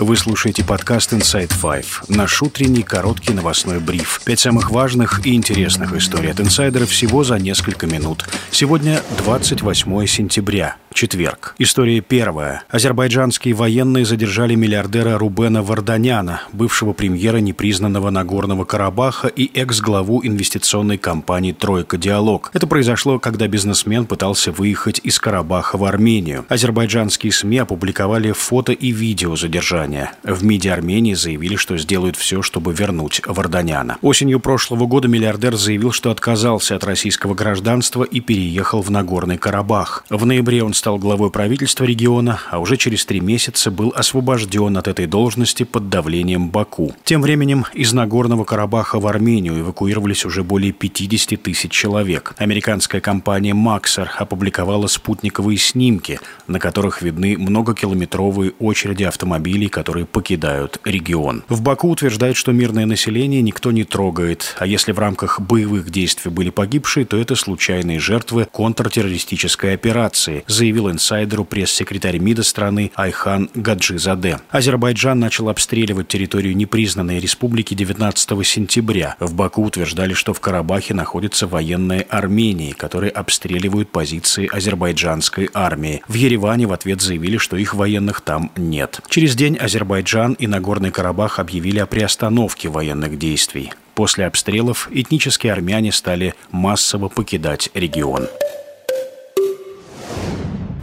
Вы слушаете подкаст Inside Five, наш утренний короткий новостной бриф. Пять самых важных и интересных историй от инсайдеров всего за несколько минут. Сегодня 28 сентября, четверг. История первая. Азербайджанские военные задержали миллиардера Рубена Варданяна, бывшего премьера непризнанного Нагорного Карабаха и экс-главу инвестиционной компании «Тройка Диалог». Это произошло, когда бизнесмен пытался выехать из Карабаха в Армению. Азербайджанские СМИ опубликовали фото и видео задержания Варданяне. В МИДе Армении заявили, что сделают все, чтобы вернуть Варданяна. Осенью прошлого года миллиардер заявил, что отказался от российского гражданства и переехал в Нагорный Карабах. В ноябре он стал главой правительства региона, а уже через три месяца был освобожден от этой должности под давлением Баку. Тем временем из Нагорного Карабаха в Армению эвакуировались уже более 50 тысяч человек. Американская компания Максер опубликовала спутниковые снимки, на которых видны многокилометровые очереди автомобилей, которые покидают регион. В Баку утверждают, что мирное население никто не трогает, а если в рамках боевых действий были погибшие, то это случайные жертвы контртеррористической операции, заявил инсайдеру пресс-секретарь МИДа страны Айхан Гаджизаде. Азербайджан начал обстреливать территорию непризнанной республики 19 сентября. В Баку утверждали, что в Карабахе находятся военные Армении, которые обстреливают позиции азербайджанской армии. В Ереване в ответ заявили, что их военных там нет. Через день Азербайджан и Нагорный Карабах объявили о приостановке военных действий. После обстрелов этнические армяне стали массово покидать регион.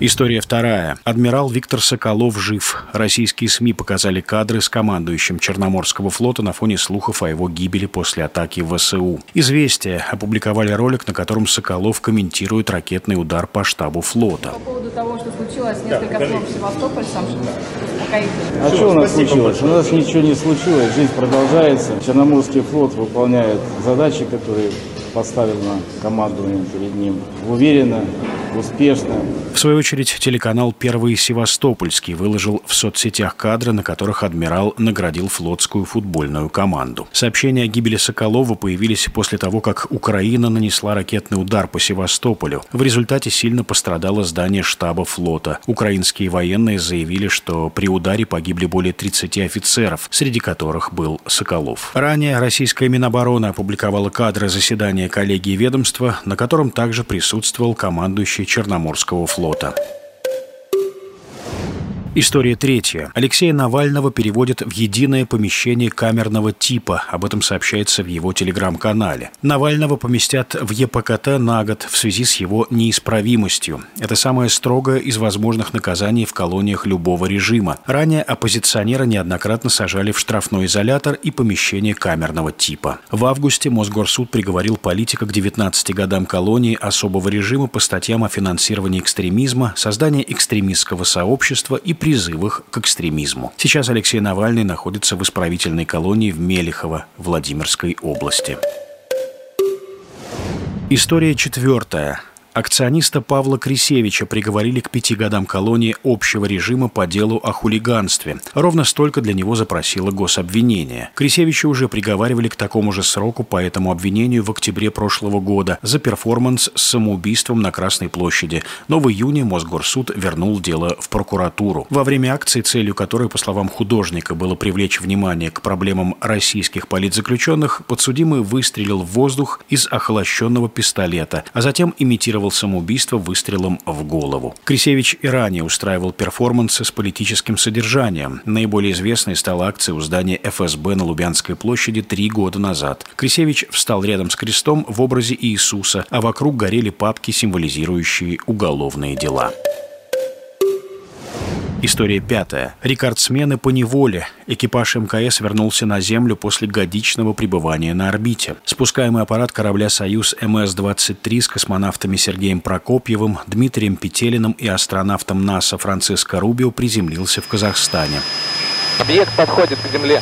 История вторая. Адмирал Виктор Соколов жив. Российские СМИ показали кадры с командующим Черноморского флота на фоне слухов о его гибели после атаки в ВСУ. «Известия» опубликовали ролик, на котором Соколов комментирует ракетный удар по штабу флота. По поводу того, что случилось несколько да, в Севастополь, сам а что у нас случилось? У нас ничего не случилось, жизнь продолжается. Черноморский флот выполняет задачи, которые поставил на командование перед ним. Уверенно, успешно. В свою очередь, телеканал «Первый Севастопольский» выложил в соцсетях кадры, на которых адмирал наградил флотскую футбольную команду. Сообщения о гибели Соколова появились после того, как Украина нанесла ракетный удар по Севастополю. В результате сильно пострадало здание штаба флота. Украинские военные заявили, что при ударе погибли более 30 офицеров, среди которых был Соколов. Ранее российская Минобороны опубликовала кадры заседания коллегии ведомства, на котором также присутствовал командующий Черноморского флота. История третья. Алексея Навального переводят в единое помещение камерного типа. Об этом сообщается в его телеграм-канале. Навального поместят в ЕПКТ на год в связи с его неисправимостью. Это самое строгое из возможных наказаний в колониях любого режима. Ранее оппозиционера неоднократно сажали в штрафной изолятор и помещение камерного типа. В августе Мосгорсуд приговорил политика к 19 годам колонии особого режима по статьям о финансировании экстремизма, создании экстремистского сообщества и призывах к экстремизму. Сейчас Алексей Навальный находится в исправительной колонии в Мелехово, Владимирской области. История четвертая. Акциониста Павла Крисевича приговорили к пяти годам колонии общего режима по делу о хулиганстве. Ровно столько для него запросило гособвинение. Крисевича уже приговаривали к такому же сроку по этому обвинению в октябре прошлого года за перформанс с самоубийством на Красной площади. Но в июне Мосгорсуд вернул дело в прокуратуру. Во время акции, целью которой, по словам художника, было привлечь внимание к проблемам российских политзаключенных, подсудимый выстрелил в воздух из охолощенного пистолета, а затем имитировал сымитировал самоубийство выстрелом в голову. Крисевич и ранее устраивал перформансы с политическим содержанием. Наиболее известной стала акция у здания ФСБ на Лубянской площади три года назад. Крисевич встал рядом с крестом в образе Иисуса, а вокруг горели папки, символизирующие уголовные дела. История пятая. Рекордсмены по неволе. Экипаж МКС вернулся на Землю после годичного пребывания на орбите. Спускаемый аппарат корабля «Союз МС-23» с космонавтами Сергеем Прокопьевым, Дмитрием Петелиным и астронавтом НАСА Франциско Рубио приземлился в Казахстане. Объект подходит к Земле.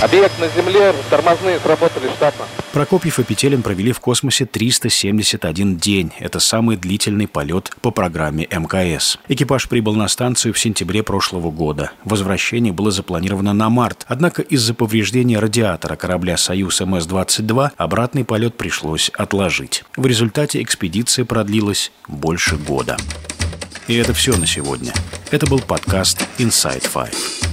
Объект на Земле, тормозные сработали штатно. Прокопьев и Петелин провели в космосе 371 день. Это самый длительный полет по программе МКС. Экипаж прибыл на станцию в сентябре прошлого года. Возвращение было запланировано на март. Однако из-за повреждения радиатора корабля «Союз МС-22» обратный полет пришлось отложить. В результате экспедиция продлилась больше года. И это все на сегодня. Это был подкаст Inside Five.